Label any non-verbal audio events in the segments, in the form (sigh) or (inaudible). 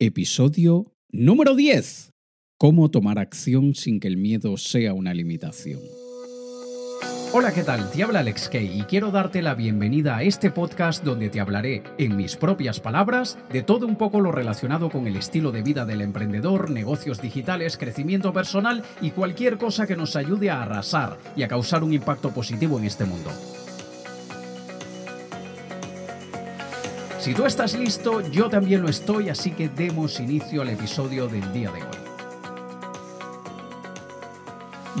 Episodio número 10. Cómo tomar acción sin que el miedo sea una limitación. Hola, ¿qué tal? Te habla Alex Kay y quiero darte la bienvenida a este podcast donde te hablaré, en mis propias palabras, de todo un poco lo relacionado con el estilo de vida del emprendedor, negocios digitales, crecimiento personal y cualquier cosa que nos ayude a arrasar y a causar un impacto positivo en este mundo. Si tú estás listo, yo también lo estoy, así que demos inicio al episodio del día de hoy.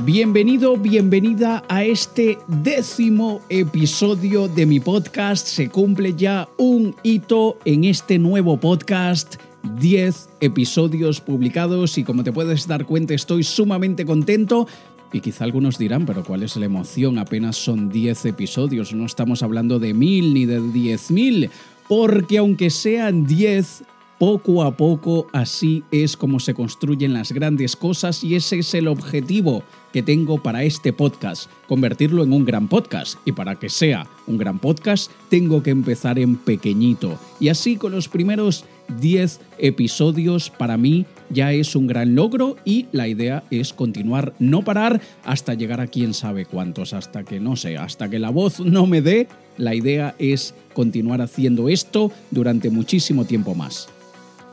Bienvenido, bienvenida a este décimo episodio de mi podcast. Se cumple ya un hito en este nuevo podcast. 10 episodios publicados y como te puedes dar cuenta estoy sumamente contento y quizá algunos dirán, pero ¿cuál es la emoción? Apenas son 10 episodios, no estamos hablando de mil ni de 10.000 porque aunque sean 10, poco a poco así es como se construyen las grandes cosas y ese es el objetivo que tengo para este podcast, convertirlo en un gran podcast. Y para que sea un gran podcast, tengo que empezar en pequeñito. Y así con los primeros 10 episodios para mí ya es un gran logro y la idea es continuar, no parar hasta llegar a quién sabe cuántos, hasta que no sé, hasta que la voz no me dé. La idea es continuar haciendo esto durante muchísimo tiempo más.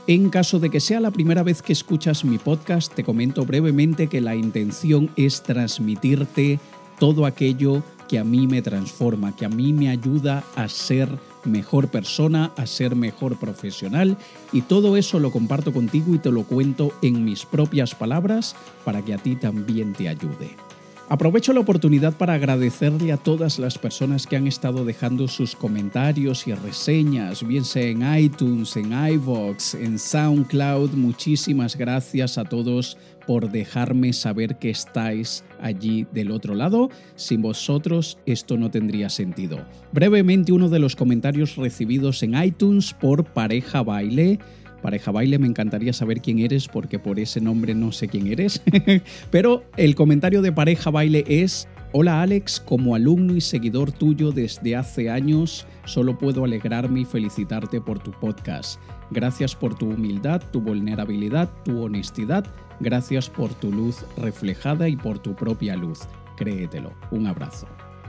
En caso de que sea la primera vez que escuchas mi podcast, te comento brevemente que la intención es transmitirte todo aquello que a mí me transforma, que a mí me ayuda a ser mejor persona, a ser mejor profesional y todo eso lo comparto contigo y te lo cuento en mis propias palabras para que a ti también te ayude. Aprovecho la oportunidad para agradecerle a todas las personas que han estado dejando sus comentarios y reseñas, bien sea en iTunes, en iVoox, en SoundCloud. Muchísimas gracias a todos por dejarme saber que estáis allí del otro lado. Sin vosotros esto no tendría sentido. Brevemente uno de los comentarios recibidos en iTunes por Pareja Baile Pareja Baile, me encantaría saber quién eres porque por ese nombre no sé quién eres. (laughs) Pero el comentario de Pareja Baile es, hola Alex, como alumno y seguidor tuyo desde hace años, solo puedo alegrarme y felicitarte por tu podcast. Gracias por tu humildad, tu vulnerabilidad, tu honestidad. Gracias por tu luz reflejada y por tu propia luz. Créetelo. Un abrazo.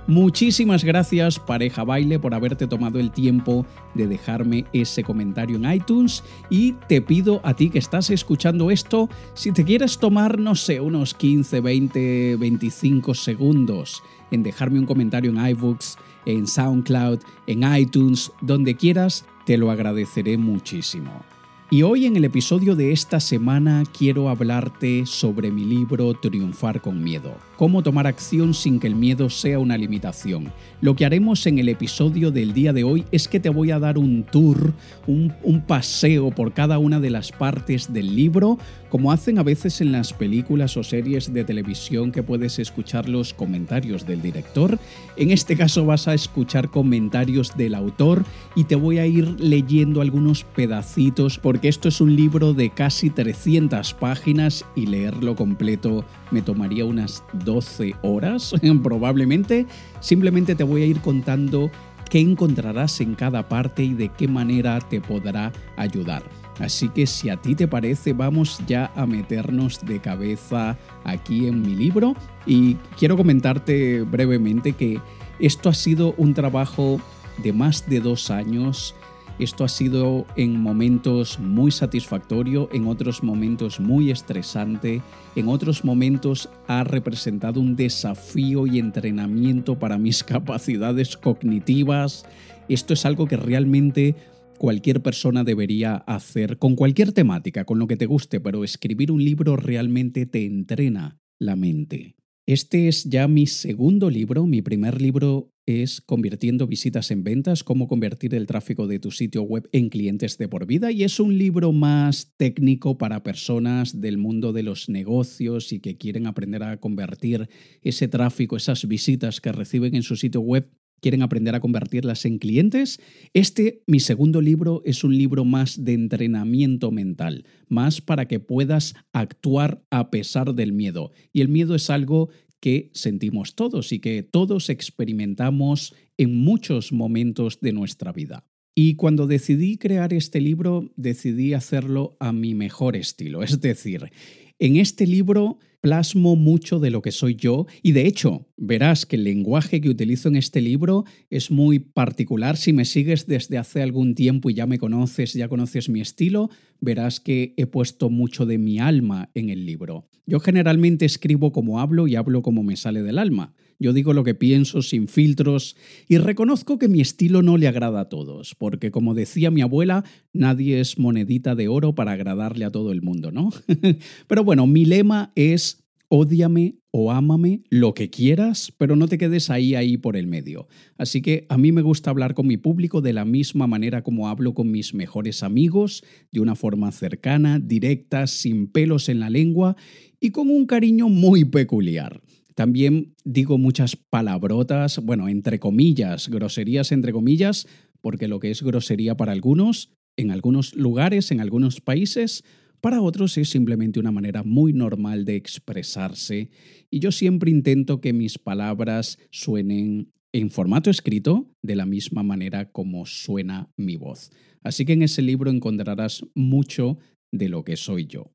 Muchísimas gracias pareja baile por haberte tomado el tiempo de dejarme ese comentario en iTunes y te pido a ti que estás escuchando esto, si te quieres tomar, no sé, unos 15, 20, 25 segundos en dejarme un comentario en iBooks, en SoundCloud, en iTunes, donde quieras, te lo agradeceré muchísimo. Y hoy en el episodio de esta semana quiero hablarte sobre mi libro Triunfar con Miedo, cómo tomar acción sin que el miedo sea una limitación. Lo que haremos en el episodio del día de hoy es que te voy a dar un tour, un, paseo por cada una de las partes del libro, como hacen a veces en las películas o series de televisión que puedes escuchar los comentarios del director. En este caso vas a escuchar comentarios del autor y te voy a ir leyendo algunos pedacitos porque esto es un libro de casi 300 páginas y leerlo completo me tomaría unas 12 horas (laughs) probablemente. Simplemente te voy a ir contando qué encontrarás en cada parte y de qué manera te podrá ayudar. Así que si a ti te parece, vamos ya a meternos de cabeza aquí en mi libro y quiero comentarte brevemente que esto ha sido un trabajo de más de dos años. Esto ha sido en momentos muy satisfactorio, en otros momentos muy estresante, en otros momentos ha representado un desafío y entrenamiento para mis (laughs) capacidades cognitivas. Esto es algo que realmente cualquier persona debería hacer con cualquier temática, con lo que te guste, pero escribir un libro realmente te entrena la mente. Este es ya mi segundo libro. Mi primer libro es Convirtiendo visitas en ventas, cómo convertir el tráfico de tu sitio web en clientes de por vida y es un libro más técnico para personas del mundo de los negocios y que quieren aprender a convertir ese tráfico, esas visitas que reciben en su sitio web quieren aprender a convertirlas en clientes, este, mi segundo libro, es un libro más de entrenamiento mental, más para que puedas actuar a pesar del miedo. Y el miedo es algo que sentimos todos y que todos experimentamos en muchos momentos de nuestra vida. Y cuando decidí crear este libro, decidí hacerlo a mi mejor estilo. Es decir, en este libro plasmo mucho de lo que soy yo y de hecho verás que el lenguaje que utilizo en este libro es muy particular. Si me sigues desde hace algún tiempo y ya me conoces, ya conoces mi estilo, verás que he puesto mucho de mi alma en el libro. Yo generalmente escribo como hablo y hablo como me sale del alma. Yo digo lo que pienso sin filtros y reconozco que mi estilo no le agrada a todos, porque como decía mi abuela, nadie es monedita de oro para agradarle a todo el mundo, ¿no? (laughs) Pero bueno, mi lema es ódiame o ámame, lo que quieras, pero no te quedes ahí, ahí por el medio. Así que a mí me gusta hablar con mi público de la misma manera como hablo con mis mejores amigos, de una forma cercana, directa, sin pelos en la lengua y con un cariño muy peculiar. También digo muchas palabrotas, bueno, entre comillas, groserías entre comillas, porque lo que es grosería para algunos, en algunos lugares, en algunos países, para otros es simplemente una manera muy normal de expresarse y yo siempre intento que mis palabras suenen en formato escrito de la misma manera como suena mi voz. Así que en ese libro encontrarás mucho de lo que soy yo.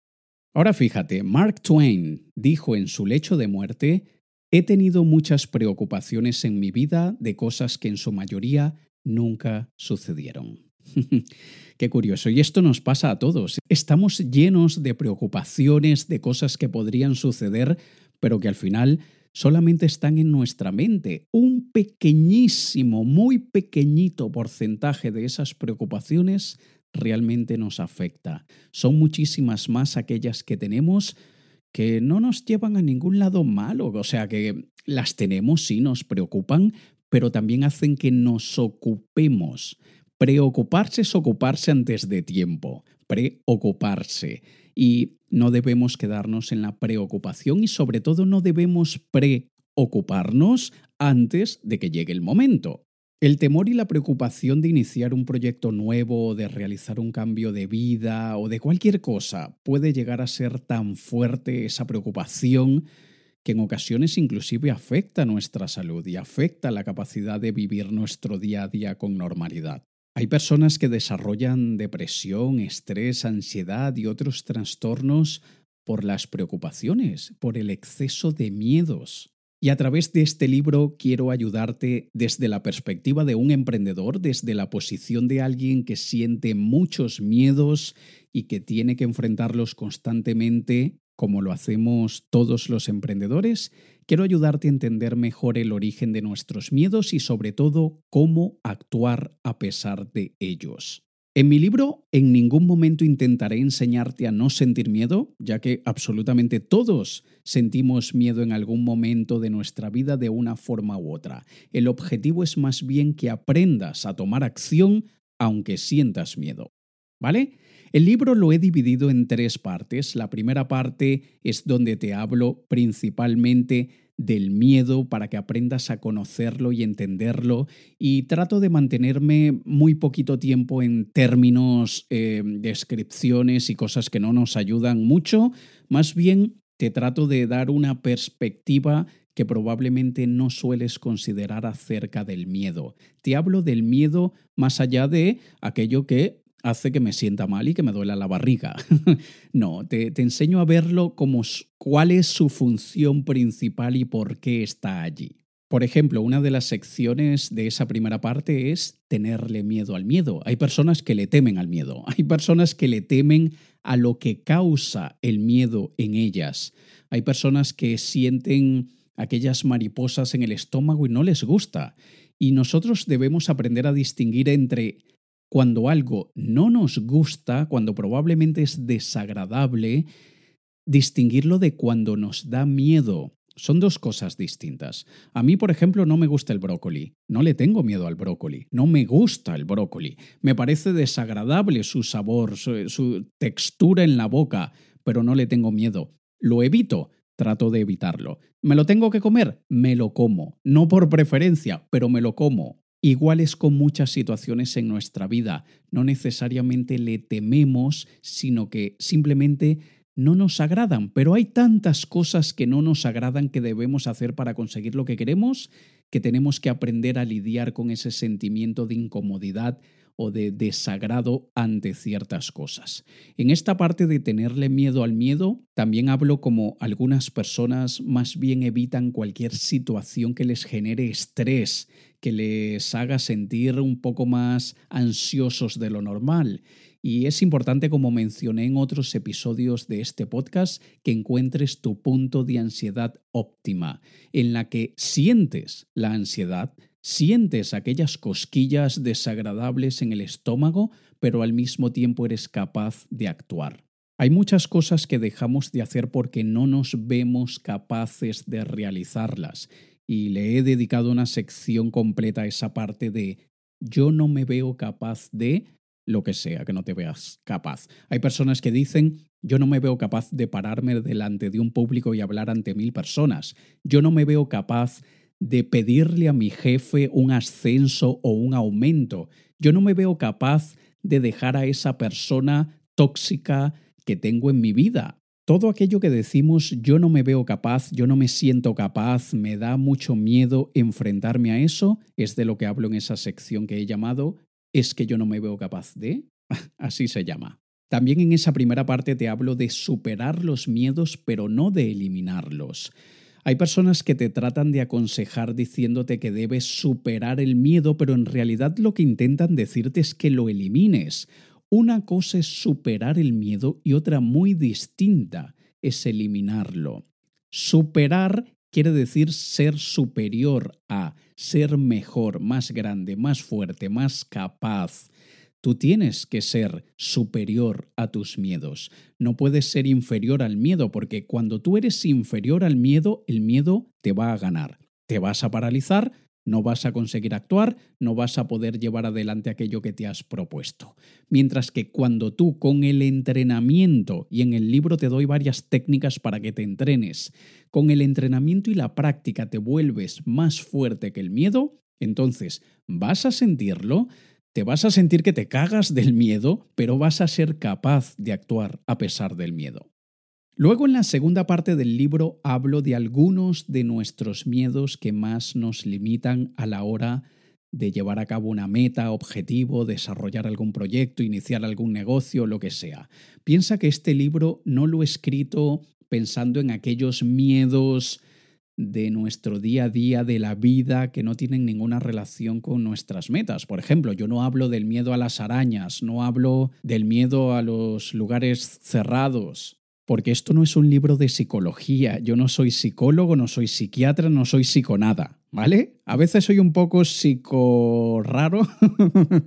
Ahora fíjate, Mark Twain dijo en su lecho de muerte, he tenido muchas preocupaciones en mi vida de cosas que en su mayoría nunca sucedieron. (laughs) Qué curioso. Y esto nos pasa a todos. Estamos llenos de preocupaciones, de cosas que podrían suceder, pero que al final solamente están en nuestra mente. Un pequeñísimo, muy pequeñito porcentaje de esas preocupaciones realmente nos afecta. Son muchísimas más aquellas que tenemos que no nos llevan a ningún lado malo, o sea que las tenemos, sí, nos preocupan, pero también hacen que nos ocupemos. Preocuparse es ocuparse antes de tiempo, preocuparse. Y no debemos quedarnos en la preocupación y sobre todo no debemos preocuparnos antes de que llegue el momento. El temor y la preocupación de iniciar un proyecto nuevo, de realizar un cambio de vida o de cualquier cosa puede llegar a ser tan fuerte esa preocupación que en ocasiones inclusive afecta nuestra salud y afecta la capacidad de vivir nuestro día a día con normalidad. Hay personas que desarrollan depresión, estrés, ansiedad y otros trastornos por las preocupaciones, por el exceso de miedos. Y a través de este libro quiero ayudarte desde la perspectiva de un emprendedor, desde la posición de alguien que siente muchos miedos y que tiene que enfrentarlos constantemente, como lo hacemos todos los emprendedores. Quiero ayudarte a entender mejor el origen de nuestros miedos y sobre todo cómo actuar a pesar de ellos. En mi libro en ningún momento intentaré enseñarte a no sentir miedo, ya que absolutamente todos sentimos miedo en algún momento de nuestra vida de una forma u otra. El objetivo es más bien que aprendas a tomar acción aunque sientas miedo. ¿Vale? El libro lo he dividido en tres partes. La primera parte es donde te hablo principalmente del miedo para que aprendas a conocerlo y entenderlo y trato de mantenerme muy poquito tiempo en términos, eh, descripciones y cosas que no nos ayudan mucho, más bien te trato de dar una perspectiva que probablemente no sueles considerar acerca del miedo. Te hablo del miedo más allá de aquello que hace que me sienta mal y que me duela la barriga. (laughs) no, te, te, enseño a verlo como cuál es su función principal y por qué está allí. Por ejemplo, una de las secciones de esa primera parte es tenerle miedo al miedo. Hay personas que le temen al miedo, (laughs) hay personas que le temen a lo que causa el miedo en ellas. Hay personas que sienten aquellas mariposas en el estómago y no les gusta. Y nosotros debemos aprender a distinguir entre cuando algo no nos gusta, cuando probablemente es desagradable, distinguirlo de cuando nos da miedo. Son dos cosas distintas. A mí, por ejemplo, no me gusta el brócoli. No le tengo miedo al brócoli. No me gusta el brócoli. Me parece desagradable su sabor, su, su textura en la boca, pero no le tengo miedo. Lo evito. Trato de evitarlo. ¿Me lo tengo que comer? Me lo como. No por preferencia, pero me lo como. Igual es con muchas situaciones en nuestra vida. No necesariamente le tememos, sino que simplemente no nos agradan. Pero hay tantas cosas que no nos agradan que debemos hacer para conseguir lo que queremos, que tenemos que aprender a lidiar con ese sentimiento de incomodidad o de desagrado ante ciertas cosas. En esta parte de tenerle miedo al miedo, también hablo como algunas personas más bien evitan cualquier situación que les genere estrés, que les haga sentir un poco más ansiosos de lo normal. Y es importante, como mencioné en otros episodios de este podcast, que encuentres tu punto de ansiedad óptima, en la que sientes la ansiedad, sientes aquellas cosquillas desagradables en el estómago, pero al mismo tiempo eres capaz de actuar. Hay muchas cosas que dejamos de hacer porque no nos vemos capaces de realizarlas y le he dedicado una sección completa a esa parte de yo no me veo capaz de lo que sea que no te veas capaz. Hay personas que dicen yo no me veo capaz de pararme delante de un público y hablar ante mil personas. Yo no me veo capaz de pedirle a mi jefe un ascenso o un aumento. Yo no me veo capaz de dejar a esa persona tóxica que tengo en mi vida. Todo aquello que decimos yo no me veo capaz, yo no me siento capaz, me da mucho miedo enfrentarme a eso, es de lo que hablo en esa sección que he llamado es que yo no me veo capaz de. (laughs) Así se llama. También en esa primera parte te hablo de superar los miedos, pero no de eliminarlos. Hay personas que te tratan de aconsejar diciéndote que debes superar el miedo, pero en realidad lo que intentan decirte es que lo elimines una cosa es superar el miedo y otra muy distinta es eliminarlo. Superar quiere decir ser superior a, ser mejor, más grande, más fuerte, más capaz. Tú tienes que ser superior a tus miedos. No puedes ser inferior al miedo porque cuando tú eres inferior al miedo, el miedo te va a ganar. Te vas a paralizar, no vas a conseguir actuar, no vas a poder llevar adelante aquello que te has propuesto. Mientras que cuando tú con el entrenamiento, y en el libro te doy varias técnicas para que te entrenes, con el entrenamiento y la práctica te vuelves más fuerte que el miedo, entonces vas a sentirlo, te vas a sentir que te cagas del miedo, pero vas a ser capaz de actuar a pesar del miedo. Luego en la segunda parte del libro hablo de algunos de nuestros miedos que más nos limitan a la hora de llevar a cabo una meta, objetivo, desarrollar algún proyecto, iniciar algún negocio, lo que sea. Piensa que este libro no lo he escrito pensando en aquellos miedos de nuestro día a día, de la vida, que no tienen ninguna relación con nuestras metas. Por ejemplo, yo no hablo del miedo a las arañas, no hablo del miedo a los lugares cerrados, porque esto no es un libro de psicología. Yo no soy psicólogo, no soy psiquiatra, no soy psiconada, ¿vale? A veces soy un poco psico raro,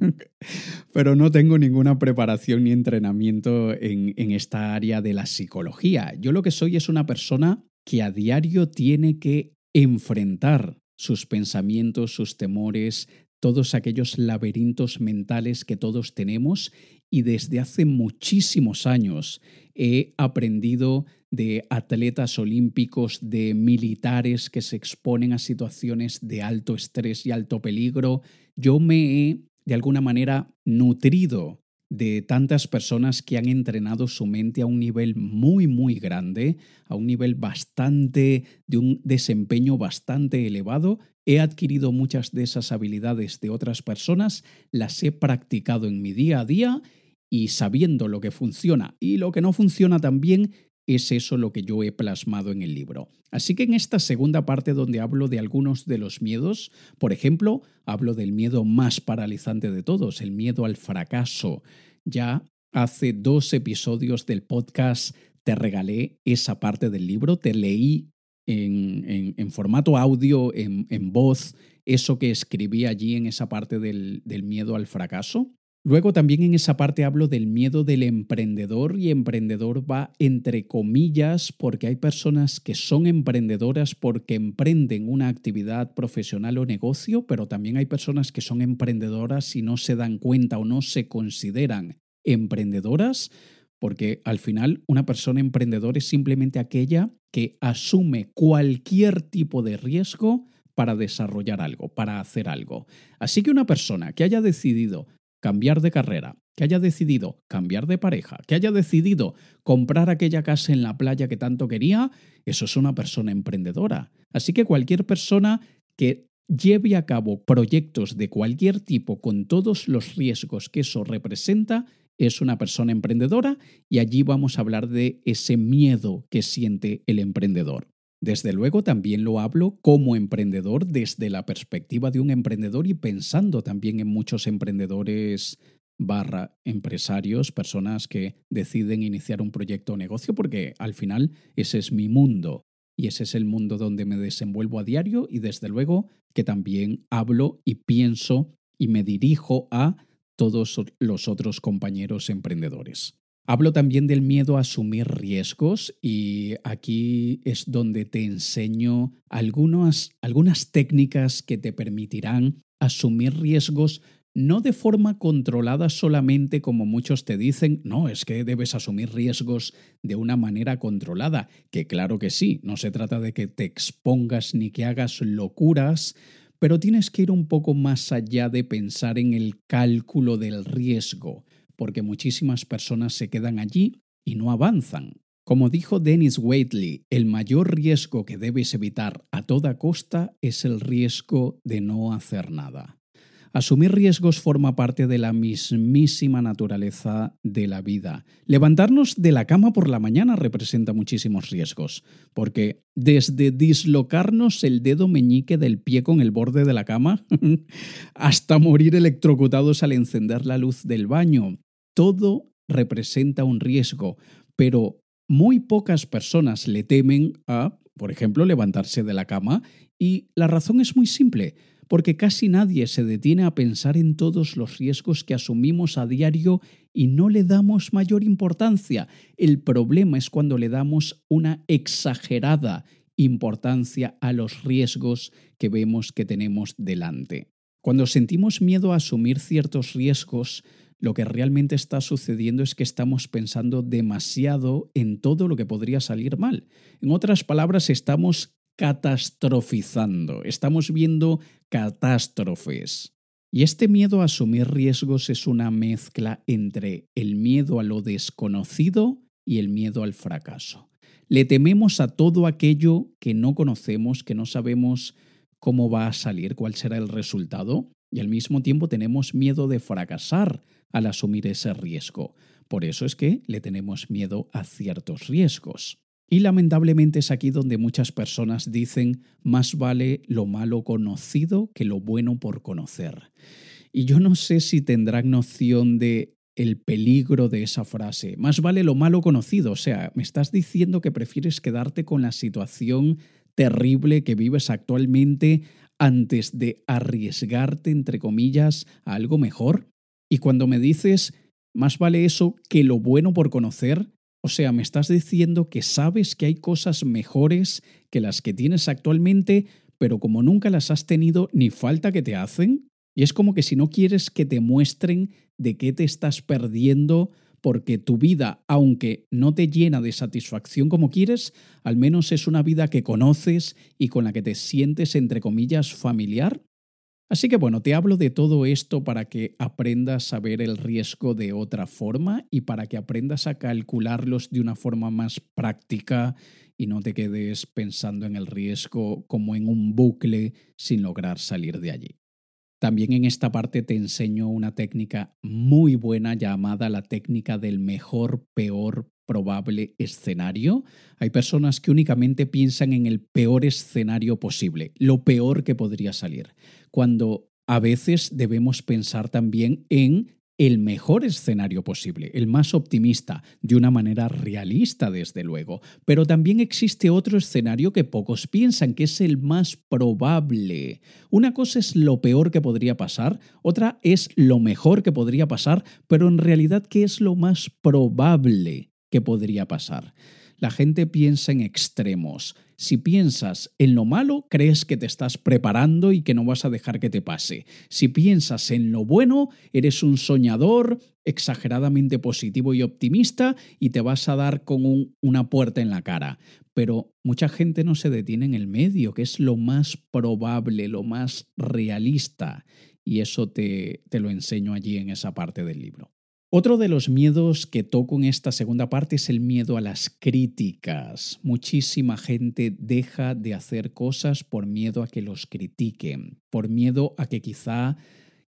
(laughs) pero no tengo ninguna preparación ni entrenamiento en, en esta área de la psicología. Yo lo que soy es una persona que a diario tiene que enfrentar sus pensamientos, sus temores, todos aquellos laberintos mentales que todos tenemos y desde hace muchísimos años he aprendido de atletas olímpicos, de militares que se exponen a situaciones de alto estrés y alto peligro. Yo me he, de alguna manera, nutrido de tantas personas que han entrenado su mente a un nivel muy, muy grande, a un nivel bastante, de un desempeño bastante elevado. He adquirido muchas de esas habilidades de otras personas, las he practicado en mi día a día y sabiendo lo que funciona y lo que no funciona también, es eso lo que yo he plasmado en el libro. Así que en esta segunda parte donde hablo de algunos de los miedos, por ejemplo, hablo del miedo más paralizante de todos, el miedo al fracaso. Ya hace dos episodios del podcast te regalé esa parte del libro, te leí en, formato audio, en, voz, eso que escribí allí en esa parte del miedo al fracaso. Luego también en esa parte hablo del miedo del emprendedor y emprendedor va entre comillas porque hay personas que son emprendedoras porque emprenden una actividad profesional o negocio, pero también hay personas que son emprendedoras y no se dan cuenta o no se consideran emprendedoras porque al final una persona emprendedora es simplemente aquella que asume cualquier tipo de riesgo para desarrollar algo, para hacer algo. Así que una persona que haya decidido cambiar de carrera, que haya decidido cambiar de pareja, que haya decidido comprar aquella casa en la playa que tanto quería, eso es una persona emprendedora. Así que cualquier persona que lleve a cabo proyectos de cualquier tipo con todos los riesgos que eso representa, es una persona emprendedora y allí vamos a hablar de ese miedo que siente el emprendedor. Desde luego también lo hablo como emprendedor desde la perspectiva de un emprendedor y pensando también en muchos emprendedores barra empresarios, personas que deciden iniciar un proyecto o negocio, porque al final ese es mi mundo y ese es el mundo donde me desenvuelvo a diario y desde luego que también hablo y pienso y me dirijo a todos los otros compañeros emprendedores. Hablo también del miedo a asumir riesgos y aquí es donde te enseño algunas, técnicas que te permitirán asumir riesgos no de forma controlada solamente como muchos te dicen, no, es que debes asumir riesgos de una manera controlada, que claro que sí, no se trata de que te expongas ni que hagas locuras, pero tienes que ir un poco más allá de pensar en el cálculo del riesgo, porque muchísimas personas se quedan allí y no avanzan. Como dijo Dennis Waitley, el mayor riesgo que debes evitar a toda costa es el riesgo de no hacer nada. Asumir riesgos forma parte de la mismísima naturaleza de la vida. Levantarnos de la cama por la mañana representa muchísimos riesgos, porque desde dislocarnos el dedo meñique del pie con el borde de la cama (laughs) hasta morir electrocutados al encender la luz del baño, todo representa un riesgo, pero muy pocas personas le temen a, por ejemplo, levantarse de la cama y la razón es muy simple porque casi nadie se detiene a pensar en todos los riesgos que asumimos a diario y no le damos mayor importancia. El problema es cuando le damos una exagerada importancia a los riesgos que vemos que tenemos delante. Cuando sentimos miedo a asumir ciertos riesgos, lo que realmente está sucediendo es que estamos pensando demasiado en todo lo que podría salir mal. En otras palabras, estamos catastrofizando, estamos viendo catástrofes. Y este miedo a asumir riesgos es una mezcla entre el miedo a lo desconocido y el miedo al fracaso. Le tememos a todo aquello que no conocemos, que no sabemos cómo va a salir, cuál será el resultado, y al mismo tiempo tenemos miedo de fracasar al asumir ese riesgo. Por eso es que le tenemos miedo a ciertos riesgos. Y lamentablemente es aquí donde muchas personas dicen más vale lo malo conocido que lo bueno por conocer. Y yo no sé si tendrán noción de el peligro de esa frase. Más vale lo malo conocido, o sea, me estás diciendo que prefieres quedarte con la situación terrible que vives actualmente antes de arriesgarte, entre comillas, a algo mejor. Y cuando me dices, más vale eso que lo bueno por conocer, o sea, me estás diciendo que sabes que hay cosas mejores que las que tienes actualmente, pero como nunca las has tenido, ni falta que te hacen. Y es como que si no quieres que te muestren de qué te estás perdiendo, porque tu vida, aunque no te llena de satisfacción como quieres, al menos es una vida que conoces y con la que te sientes, entre comillas, familiar. Así que bueno, te hablo de todo esto para que aprendas a ver el riesgo de otra forma y para que aprendas a calcularlos de una forma más práctica y no te quedes pensando en el riesgo como en un bucle sin lograr salir de allí. También en esta parte te enseño una técnica muy buena llamada la técnica del mejor, peor, probable escenario. Hay personas que únicamente piensan en el peor escenario posible, lo peor que podría salir, cuando a veces debemos pensar también en el mejor escenario posible, el más optimista, de una manera realista, desde luego. Pero también existe otro escenario que pocos piensan, que es el más probable. Una cosa es lo peor que podría pasar, otra es lo mejor que podría pasar, pero en realidad, ¿qué es lo más probable? ¿Qué podría pasar. La gente piensa en extremos. Si piensas en lo malo, crees que te estás preparando y que no vas a dejar que te pase. Si piensas en lo bueno, eres un soñador, exageradamente positivo y optimista y te vas a dar con una puerta en la cara. Pero mucha gente no se detiene en el medio, que es lo más probable, lo más realista. Y eso te, lo enseño allí en esa parte del libro. Otro de los miedos que toco en esta segunda parte es el miedo a las críticas. Muchísima gente deja de hacer cosas por miedo a que los critiquen, por miedo a que quizá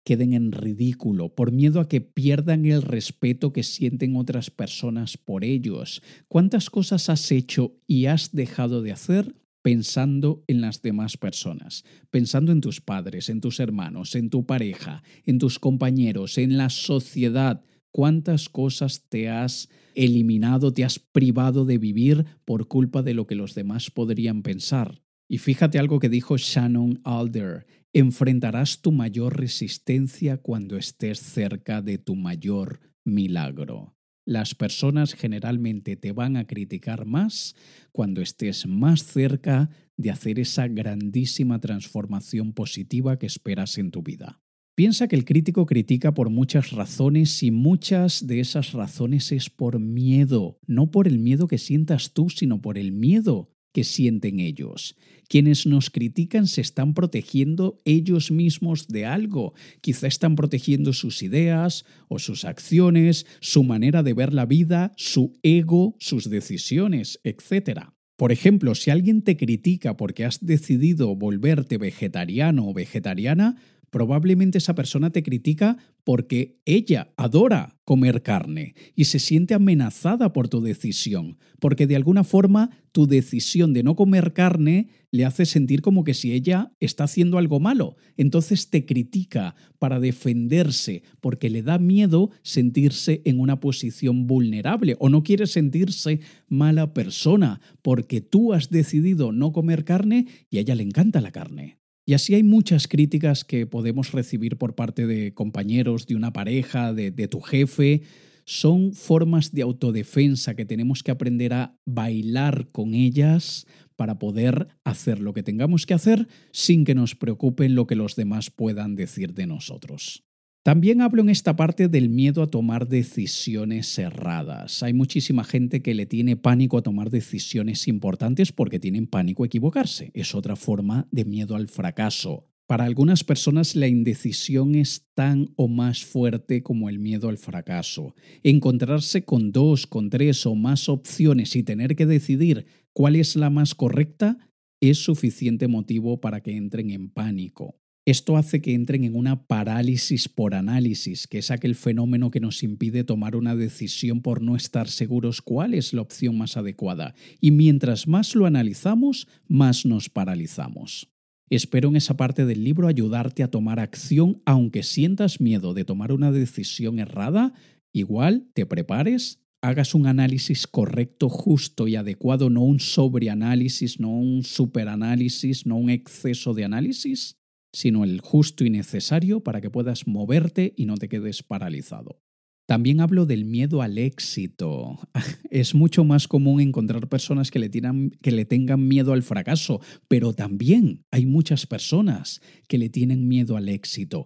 queden en ridículo, por miedo a que pierdan el respeto que sienten otras personas por ellos. ¿Cuántas cosas has hecho y has dejado de hacer pensando en las demás personas, pensando en tus padres, en tus hermanos, en tu pareja, en tus compañeros, en la sociedad? ¿Cuántas cosas te has eliminado, te has privado de vivir por culpa de lo que los demás podrían pensar? Y fíjate algo que dijo Shannon Alder, enfrentarás tu mayor resistencia cuando estés cerca de tu mayor milagro. Las personas generalmente te van a criticar más cuando estés más cerca de hacer esa grandísima transformación positiva que esperas en tu vida. Piensa que el crítico critica por muchas razones y muchas de esas razones es por miedo, no por el miedo que sientas tú, sino por el miedo que sienten ellos. Quienes nos critican se están protegiendo ellos mismos de algo. Quizá están protegiendo sus ideas o sus acciones, su manera de ver la vida, su ego, sus decisiones, etc. Por ejemplo, si alguien te critica porque has decidido volverte vegetariano o vegetariana, Probablemente esa persona te critica porque ella adora comer carne y se siente amenazada por tu decisión, porque de alguna forma tu decisión de no comer carne le hace sentir como que si ella está haciendo algo malo. Entonces te critica para defenderse, porque le da miedo sentirse en una posición vulnerable o no quiere sentirse mala persona, porque tú has decidido no comer carne y a ella le encanta la carne. Y así hay muchas críticas que podemos recibir por parte de compañeros, de una pareja, de, tu jefe. Son formas de autodefensa que tenemos que aprender a bailar con ellas para poder hacer lo que tengamos que hacer sin que nos preocupen lo que los demás puedan decir de nosotros. También hablo en esta parte del miedo a tomar decisiones erradas. Hay muchísima gente que le tiene pánico a tomar decisiones importantes porque tienen pánico a equivocarse. Es otra forma de miedo al fracaso. Para algunas personas la indecisión es tan o más fuerte como el miedo al fracaso. Encontrarse con dos, con tres o más opciones y tener que decidir cuál es la más correcta es suficiente motivo para que entren en pánico. Esto hace que entren en una parálisis por análisis, que es aquel fenómeno que nos impide tomar una decisión por no estar seguros cuál es la opción más adecuada. Y mientras más lo analizamos, más nos paralizamos. Espero en esa parte del libro ayudarte a tomar acción, aunque sientas miedo de tomar una decisión errada, igual te prepares, hagas un análisis correcto, justo y adecuado, no un sobreanálisis, no un superanálisis, no un exceso de análisis, sino el justo y necesario para que puedas moverte y no te quedes paralizado. También hablo del miedo al éxito. (laughs) Es mucho más común encontrar personas que le, tengan miedo al fracaso, pero también hay muchas personas que le tienen miedo al éxito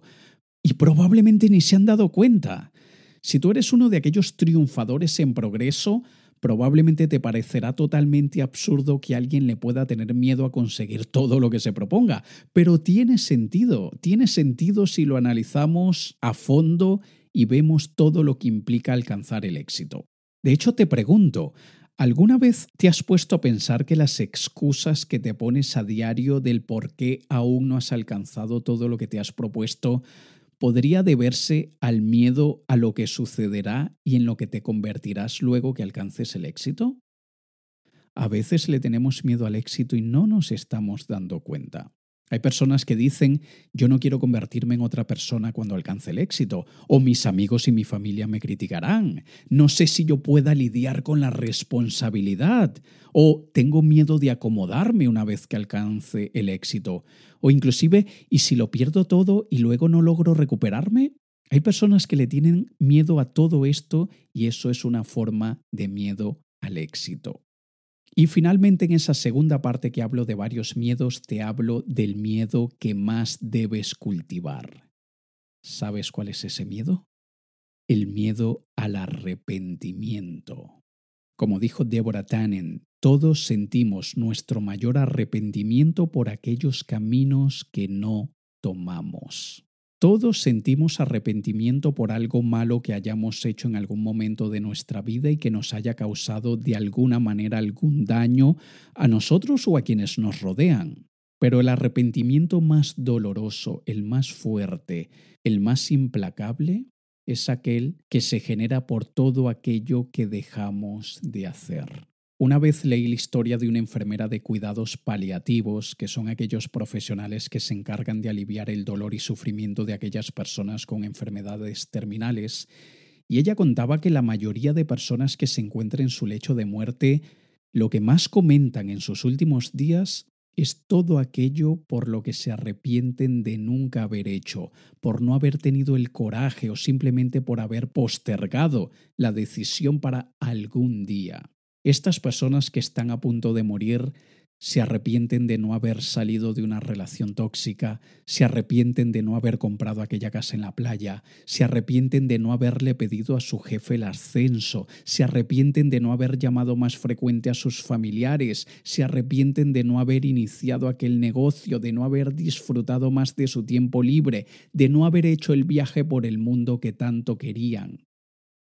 y probablemente ni se han dado cuenta. Si tú eres uno de aquellos triunfadores en progreso, probablemente te parecerá totalmente absurdo que alguien le pueda tener miedo a conseguir todo lo que se proponga, pero tiene sentido, tiene sentido si lo analizamos a fondo y vemos todo lo que implica alcanzar el éxito. De hecho, te pregunto, ¿alguna vez te has puesto a pensar que las excusas que te pones a diario del por qué aún no has alcanzado todo lo que te has propuesto podría deberse al miedo a lo que sucederá y en lo que te convertirás luego que alcances el éxito? A veces le tenemos miedo al éxito y no nos estamos dando cuenta. Hay personas que dicen, yo no quiero convertirme en otra persona cuando alcance el éxito, o mis amigos y mi familia me criticarán, no sé si yo pueda lidiar con la responsabilidad, o tengo miedo de acomodarme una vez que alcance el éxito, o inclusive, ¿y si lo pierdo todo y luego no logro recuperarme? Hay personas que le tienen miedo a todo esto y eso es una forma de miedo al éxito. Y finalmente en esa segunda parte que hablo de varios miedos, te hablo del miedo que más debes cultivar. ¿Sabes cuál es ese miedo? El miedo al arrepentimiento. Como dijo Deborah Tannen, todos sentimos nuestro mayor arrepentimiento por aquellos caminos que no tomamos. Todos sentimos arrepentimiento por algo malo que hayamos hecho en algún momento de nuestra vida y que nos haya causado de alguna manera algún daño a nosotros o a quienes nos rodean. Pero el arrepentimiento más doloroso, el más fuerte, el más implacable, es aquel que se genera por todo aquello que dejamos de hacer. Una vez leí la historia de una enfermera de cuidados paliativos, que son aquellos profesionales que se encargan de aliviar el dolor y sufrimiento de aquellas personas con enfermedades terminales, y ella contaba que la mayoría de personas que se encuentran en su lecho de muerte, lo que más comentan en sus últimos días es todo aquello por lo que se arrepienten de nunca haber hecho, por no haber tenido el coraje o simplemente por haber postergado la decisión para algún día. Estas personas que están a punto de morir se arrepienten de no haber salido de una relación tóxica, se arrepienten de no haber comprado aquella casa en la playa, se arrepienten de no haberle pedido a su jefe el ascenso, se arrepienten de no haber llamado más frecuente a sus familiares, se arrepienten de no haber iniciado aquel negocio, de no haber disfrutado más de su tiempo libre, de no haber hecho el viaje por el mundo que tanto querían.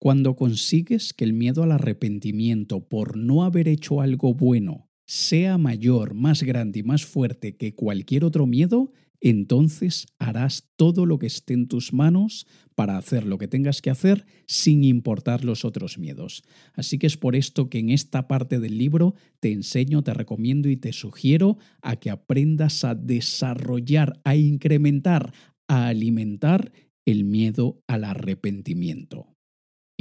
Cuando consigues que el miedo al arrepentimiento por no haber hecho algo bueno sea mayor, más grande y más fuerte que cualquier otro miedo, entonces harás todo lo que esté en tus manos para hacer lo que tengas que hacer sin importar los otros miedos. Así que es por esto que en esta parte del libro te enseño, te recomiendo y te sugiero a que aprendas a desarrollar, a incrementar, a alimentar el miedo al arrepentimiento.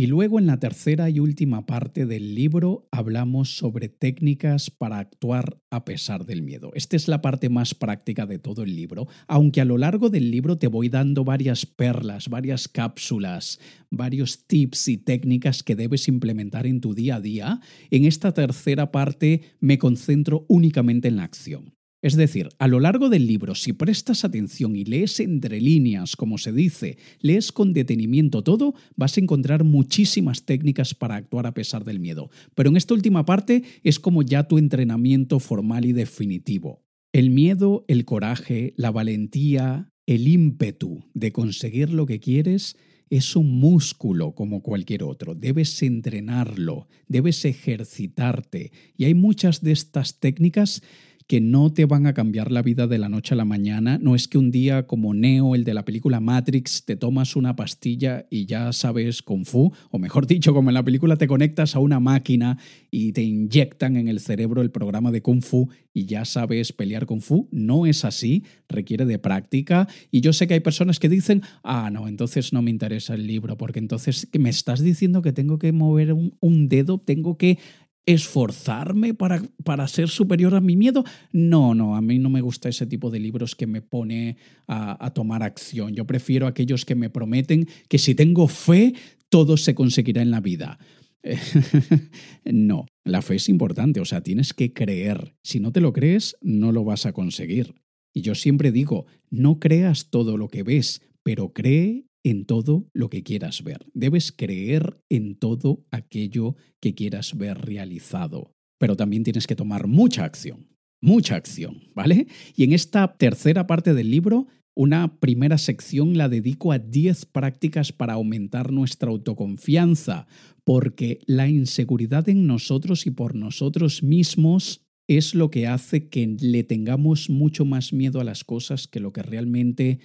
Y luego en la tercera y última parte del libro hablamos sobre técnicas para actuar a pesar del miedo. Esta es la parte más práctica de todo el libro, aunque a lo largo del libro te voy dando varias perlas, varias cápsulas, varios tips y técnicas que debes implementar en tu día a día. En esta tercera parte me concentro únicamente en la acción. Es decir, a lo largo del libro, si prestas atención y lees entre líneas, como se dice, lees con detenimiento todo, vas a encontrar muchísimas técnicas para actuar a pesar del miedo. Pero en esta última parte es como ya tu entrenamiento formal y definitivo. El miedo, el coraje, la valentía, el ímpetu de conseguir lo que quieres es un músculo como cualquier otro. Debes entrenarlo, debes ejercitarte. Y hay muchas de estas técnicas que no te van a cambiar la vida de la noche a la mañana. No es que un día como Neo, el de la película Matrix, te tomas una pastilla y ya sabes kung fu, o mejor dicho, como en la película te conectas a una máquina y te inyectan en el cerebro el programa de kung fu y ya sabes pelear kung fu. No es así, requiere de práctica. Y yo sé que hay personas que dicen, ah, no, entonces no me interesa el libro, porque entonces me estás diciendo que tengo que mover un, un dedo, tengo que esforzarme para, para, ser superior a mi miedo. No, no, a mí no me gusta ese tipo de libros que me pone a, tomar acción. Yo prefiero aquellos que me prometen que si tengo fe, todo se conseguirá en la vida. (laughs) no, la fe es importante, o sea, tienes que creer. Si no te lo crees, no lo vas a conseguir. Y yo siempre digo, no creas todo lo que ves, pero cree en todo lo que quieras ver. Debes creer en todo aquello que quieras ver realizado. Pero también tienes que tomar mucha acción, mucha acción, ¿vale? Y en esta tercera parte del libro, una primera sección la dedico a 10 prácticas para aumentar nuestra autoconfianza, porque la inseguridad en nosotros y por nosotros mismos es lo que hace que le tengamos mucho más miedo a las cosas que lo que realmente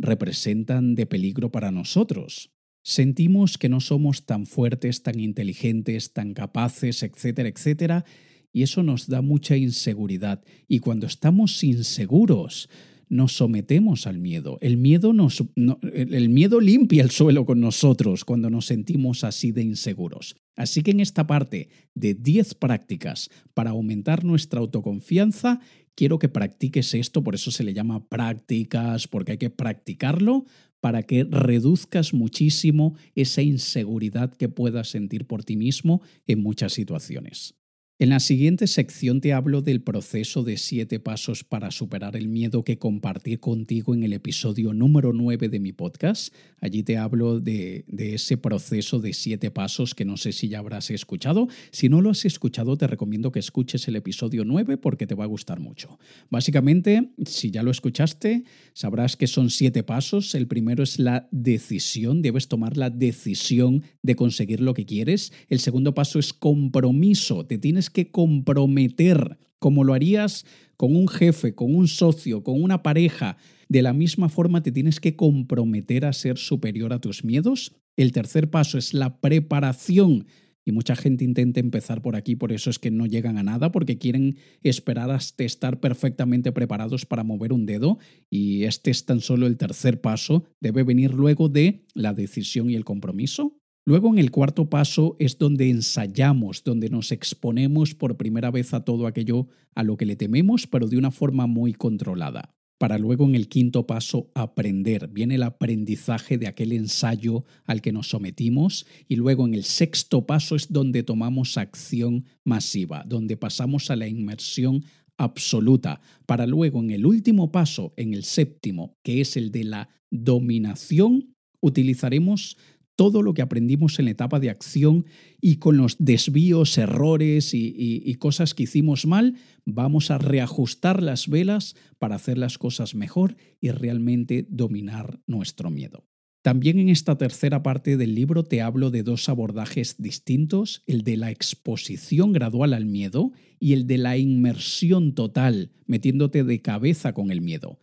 representan de peligro para nosotros. Sentimos que no somos tan fuertes, tan inteligentes, tan capaces, etcétera, etcétera, y eso nos da mucha inseguridad. Y cuando estamos inseguros, nos sometemos al miedo. El miedo, nos, limpia el suelo con nosotros cuando nos sentimos así de inseguros. Así que en esta parte de 10 prácticas para aumentar nuestra autoconfianza, quiero que practiques esto, por eso se le llama prácticas, porque hay que practicarlo para que reduzcas muchísimo esa inseguridad que puedas sentir por ti mismo en muchas situaciones. En la siguiente sección te hablo del proceso de siete pasos para superar el miedo que compartí contigo en el episodio número 9 de mi podcast. Allí te hablo de, ese proceso de siete pasos que no sé si ya habrás escuchado. Si no lo has escuchado, te recomiendo que escuches el episodio 9 porque te va a gustar mucho. Básicamente, si ya lo escuchaste, sabrás que son siete pasos. El primero es la decisión. Debes tomar la decisión de conseguir lo que quieres. El segundo paso es compromiso. Te tienes que comprometer, como lo harías con un jefe, con un socio, con una pareja. De la misma forma te tienes que comprometer a ser superior a tus miedos. El tercer paso es la preparación. Y mucha gente intenta empezar por aquí, por eso es que no llegan a nada, porque quieren esperar hasta estar perfectamente preparados para mover un dedo. Y este es tan solo el tercer paso. Debe venir luego de la decisión y el compromiso. Luego en el cuarto paso es donde ensayamos, donde nos exponemos por primera vez a todo aquello a lo que le tememos, pero de una forma muy controlada. Para luego en el quinto paso aprender. Viene el aprendizaje de aquel ensayo al que nos sometimos y luego en el sexto paso es donde tomamos acción masiva, donde pasamos a la inmersión absoluta, para luego en el último paso, en el séptimo, que es el de la dominación, utilizaremos todo lo que aprendimos en la etapa de acción y con los desvíos, errores y, cosas que hicimos mal, vamos a reajustar las velas para hacer las cosas mejor y realmente dominar nuestro miedo. También en esta tercera parte del libro te hablo de dos abordajes distintos, el de la exposición gradual al miedo y el de la inmersión total, metiéndote de cabeza con el miedo.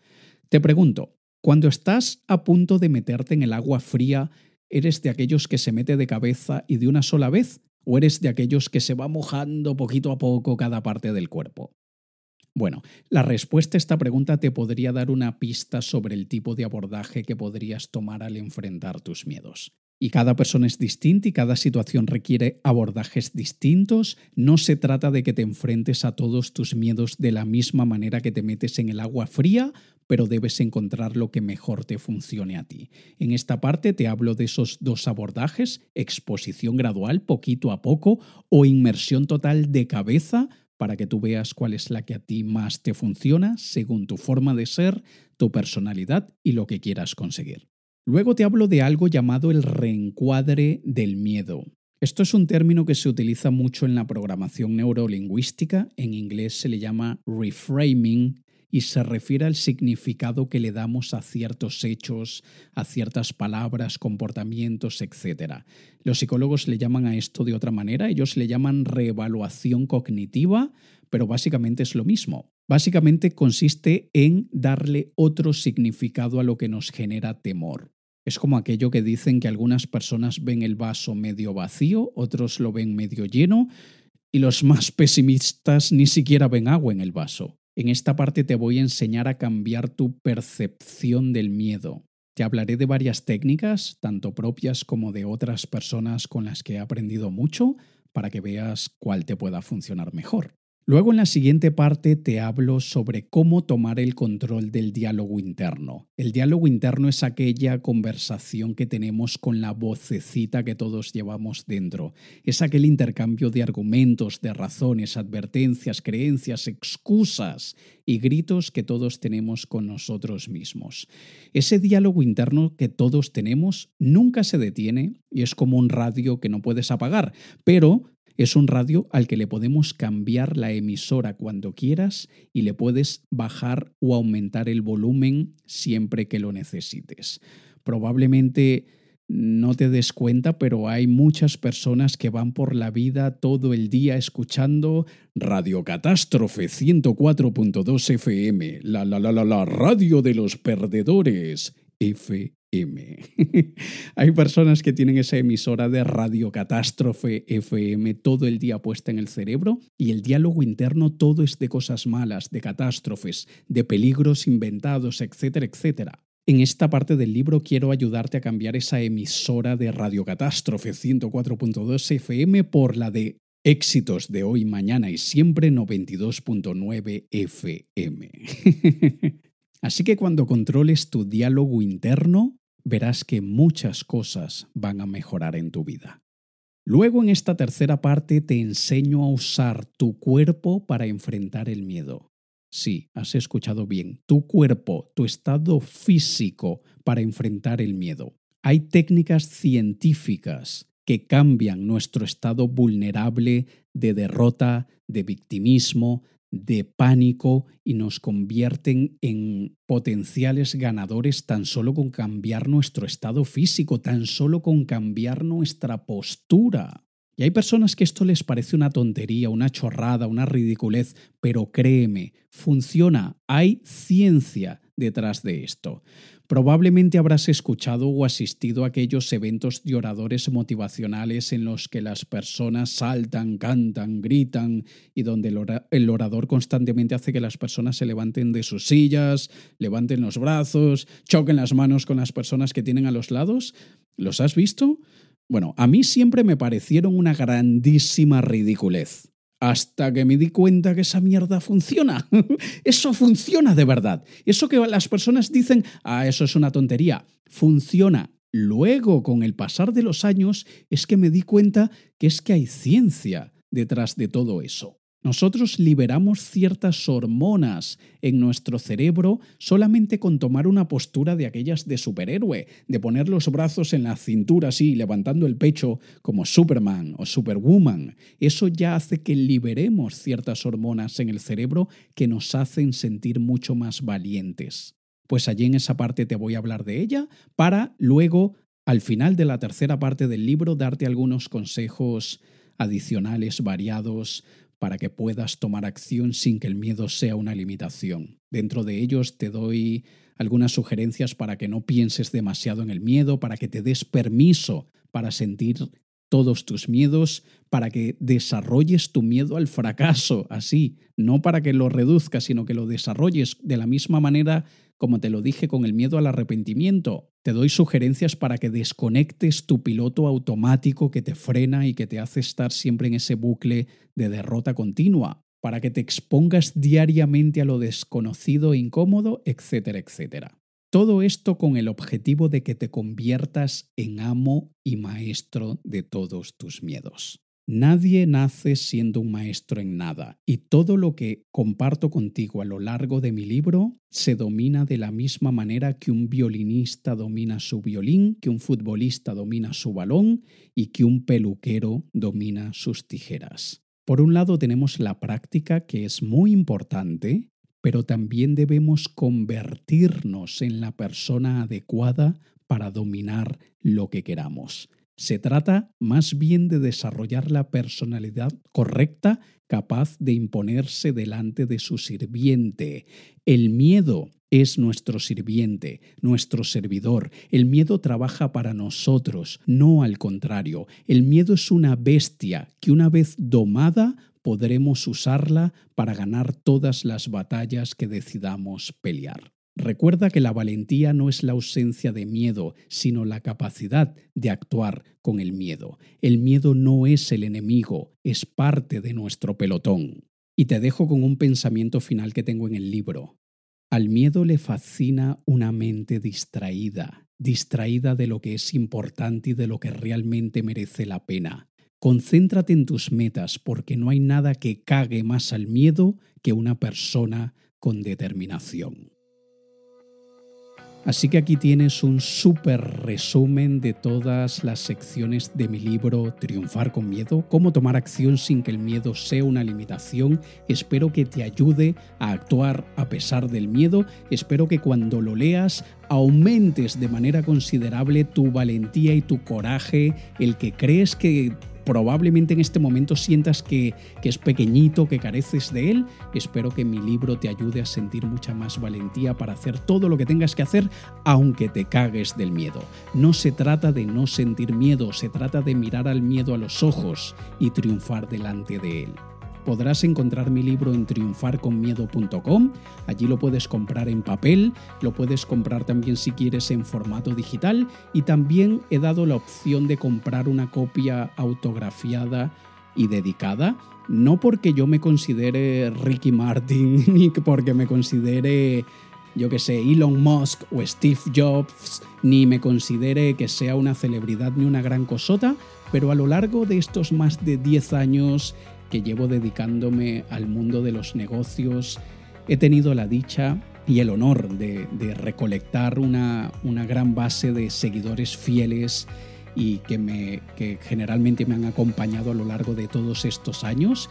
Te pregunto, cuando estás a punto de meterte en el agua fría ¿Eres de aquellos que se mete de cabeza y de una sola vez? ¿O eres de aquellos que se va mojando poquito a poco cada parte del cuerpo? Bueno, la respuesta a esta pregunta te podría dar una pista sobre el tipo de abordaje que podrías tomar al enfrentar tus miedos. Y cada persona es distinta y cada situación requiere abordajes distintos. No se trata de que te enfrentes a todos tus miedos de la misma manera que te metes en el agua fría, pero debes encontrar lo que mejor te funcione a ti. En esta parte te hablo de esos dos abordajes, exposición gradual, poquito a poco, o inmersión total de cabeza, para que tú veas cuál es la que a ti más te funciona según tu forma de ser, tu personalidad y lo que quieras conseguir. Luego te hablo de algo llamado el reencuadre del miedo. Esto es un término que se utiliza mucho en la programación neurolingüística, en inglés se le llama reframing y se refiere al significado que le damos a ciertos hechos, a ciertas palabras, comportamientos, etc. Los psicólogos le llaman a esto de otra manera, ellos le llaman reevaluación cognitiva, pero básicamente es lo mismo. Básicamente consiste en darle otro significado a lo que nos genera temor. Es como aquello que dicen que algunas personas ven el vaso medio vacío, otros lo ven medio lleno, y los más (laughs) pesimistas ni siquiera ven agua en el vaso. En esta parte te voy a enseñar a cambiar tu percepción del miedo. Te hablaré de varias técnicas, tanto propias como de otras personas con las que he aprendido mucho, para que veas cuál te pueda funcionar mejor. Luego en la siguiente parte te hablo sobre cómo tomar el control del diálogo interno. El diálogo interno es aquella conversación que tenemos con la vocecita que todos llevamos dentro. Es aquel intercambio de argumentos, de razones, advertencias, creencias, excusas y gritos que todos tenemos con nosotros mismos. Ese diálogo interno que todos tenemos nunca se detiene y es como un radio que no puedes apagar, pero es un radio al que le podemos cambiar la emisora cuando quieras y le puedes bajar o aumentar el volumen siempre que lo necesites. Probablemente no te des cuenta, pero hay muchas personas que van por la vida todo el día escuchando Radio Catástrofe 104.2 FM, la la la la la radio de los perdedores, FM. (laughs) Hay personas que tienen esa emisora de radio catástrofe FM todo el día puesta en el cerebro y el diálogo interno todo es de cosas malas, de catástrofes, de peligros inventados, etcétera, etcétera. En esta parte del libro quiero ayudarte a cambiar esa emisora de Radio Catástrofe 104.2 FM por la de éxitos de hoy, mañana y siempre 92.9 FM. (laughs) Así que cuando controles tu diálogo interno, verás que muchas cosas van a mejorar en tu vida. Luego en esta tercera parte te enseño a usar tu cuerpo para enfrentar el miedo. Sí, has escuchado bien, tu cuerpo, tu estado físico para enfrentar el miedo. Hay técnicas científicas que cambian nuestro estado vulnerable de derrota, de victimismo, de pánico y nos convierten en potenciales ganadores tan solo con cambiar nuestro estado físico, tan solo con cambiar nuestra postura. Y hay personas que esto les parece una tontería, una chorrada, una ridiculez, pero créeme, funciona, hay ciencia detrás de esto. Probablemente habrás escuchado o asistido a aquellos eventos de oradores motivacionales en los que las personas saltan, cantan, gritan y donde el orador constantemente hace que las personas se levanten de sus sillas, levanten los brazos, choquen las manos con las personas que tienen a los lados. ¿Los has visto? Bueno, a mí siempre me parecieron una grandísima ridiculez. Hasta que me di cuenta que esa mierda funciona. (laughs) eso funciona de verdad. Eso que las personas dicen, ah, eso es una tontería. Funciona. Luego, con el pasar de los años, es que me di cuenta que es que hay ciencia detrás de todo eso. Nosotros liberamos ciertas hormonas en nuestro cerebro solamente con tomar una postura de aquellas de superhéroe, de poner los brazos en la cintura así, levantando el pecho como Superman o Superwoman. Eso ya hace que liberemos ciertas hormonas en el cerebro que nos hacen sentir mucho más valientes. Pues allí en esa parte te voy a hablar de ella para luego, al final de la tercera parte del libro, darte algunos consejos adicionales, variados, para que puedas tomar acción sin que el miedo sea una limitación. Dentro de ellos te doy algunas sugerencias para que no pienses demasiado en el miedo, para que te des permiso para sentir todos tus miedos, para que desarrolles tu miedo al fracaso, así, no para que lo reduzcas, sino que lo desarrolles de la misma manera como te lo dije con el miedo al arrepentimiento. Te doy sugerencias para que desconectes tu piloto automático que te frena y que te hace estar siempre en ese bucle de derrota continua, para que te expongas diariamente a lo desconocido e incómodo, etcétera, etcétera. Todo esto con el objetivo de que te conviertas en amo y maestro de todos tus miedos. Nadie nace siendo un maestro en nada y todo lo que comparto contigo a lo largo de mi libro se domina de la misma manera que un violinista domina su violín, que un futbolista domina su balón y que un peluquero domina sus tijeras. Por un lado tenemos la práctica que es muy importante, pero también debemos convertirnos en la persona adecuada para dominar lo que queramos. Se trata más bien de desarrollar la personalidad correcta capaz de imponerse delante de su sirviente. El miedo es nuestro sirviente, nuestro servidor. El miedo trabaja para nosotros, no al contrario. El miedo es una bestia que una vez domada podremos usarla para ganar todas las batallas que decidamos pelear. Recuerda que la valentía no es la ausencia de miedo, sino la capacidad de actuar con el miedo. El miedo no es el enemigo, es parte de nuestro pelotón. Y te dejo con un pensamiento final que tengo en el libro. Al miedo le fascina una mente distraída, distraída de lo que es importante y de lo que realmente merece la pena. Concéntrate en tus metas porque no hay nada que cague más al miedo que una persona con determinación. Así que aquí tienes un súper resumen de todas las secciones de mi libro Triunfar con Miedo, cómo tomar acción sin que el miedo sea una limitación. Espero que te ayude a actuar a pesar del miedo. Espero que cuando lo leas aumentes de manera considerable tu valentía y tu coraje, el que crees que probablemente en este momento sientas que, que, es pequeñito, que careces de él, espero que mi libro te ayude a sentir mucha más valentía para hacer todo lo que tengas que hacer, aunque te cagues del miedo. No se trata de no sentir miedo, se trata de mirar al miedo a los ojos y triunfar delante de él podrás encontrar mi libro en triunfarconmiedo.com. Allí lo puedes comprar en papel, lo puedes comprar también si quieres en formato digital y también he dado la opción de comprar una copia autografiada y dedicada. No porque yo me considere Ricky Martin (laughs) ni porque me considere yo que sé, Elon Musk o Steve Jobs, ni me considere que sea una celebridad ni una gran cosota, pero a lo largo de estos más de 10 años que llevo dedicándome al mundo de los negocios, he tenido la dicha y el honor de, recolectar una, gran base de seguidores fieles y que generalmente me han acompañado a lo largo de todos estos años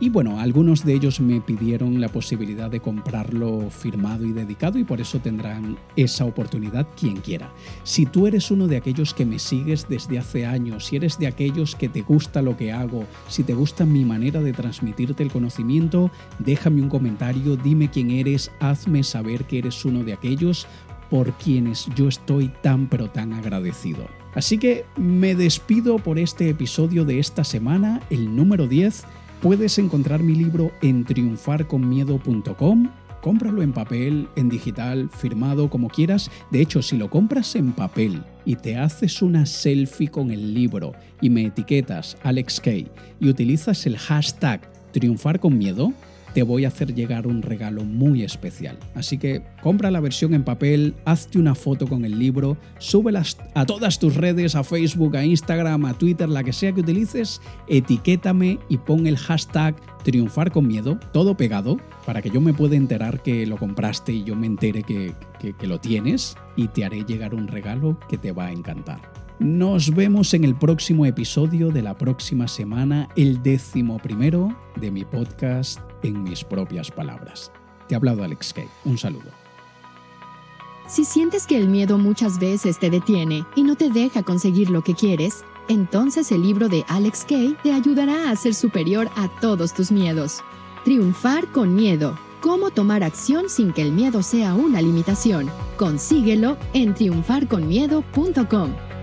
y bueno, algunos de ellos me pidieron la posibilidad de comprarlo firmado y dedicado y por eso tendrán esa oportunidad quien quiera. Si tú eres uno de aquellos que me sigues desde hace años, si eres de aquellos que te gusta lo que hago, si te gusta mi manera de transmitirte el conocimiento, déjame un comentario, dime quién eres, hazme saber que eres uno de aquellos por quienes yo estoy tan pero tan agradecido. Así que me despido por este episodio de esta semana, el número 10 Puedes encontrar mi libro en triunfarconmiedo.com. Cómpralo en papel, en digital, firmado, como quieras. De hecho, si lo compras en papel y te haces una selfie con el libro y me etiquetas Alex Kay y utilizas el hashtag triunfar con miedo, te voy a hacer llegar un regalo muy especial. Así que compra la versión en papel, hazte una foto con el libro, súbelas a todas tus redes, a Facebook, a Instagram, a Twitter, la que sea que utilices, etiquétame y pon el hashtag triunfar con miedo, todo pegado, para que yo me pueda enterar que lo compraste y yo me entere que, que lo tienes y te haré llegar un regalo que te va a encantar. Nos vemos en el próximo episodio de la próxima semana, el décimo primero de mi podcast en mis propias palabras. Te ha hablado Alex Kay. Un saludo. Si sientes que el miedo muchas veces te detiene y no te deja conseguir lo que quieres, entonces el libro de Alex Kay te ayudará a ser superior a todos tus miedos. Triunfar con miedo. Cómo tomar acción sin que el miedo sea una limitación. Consíguelo en triunfarconmiedo.com.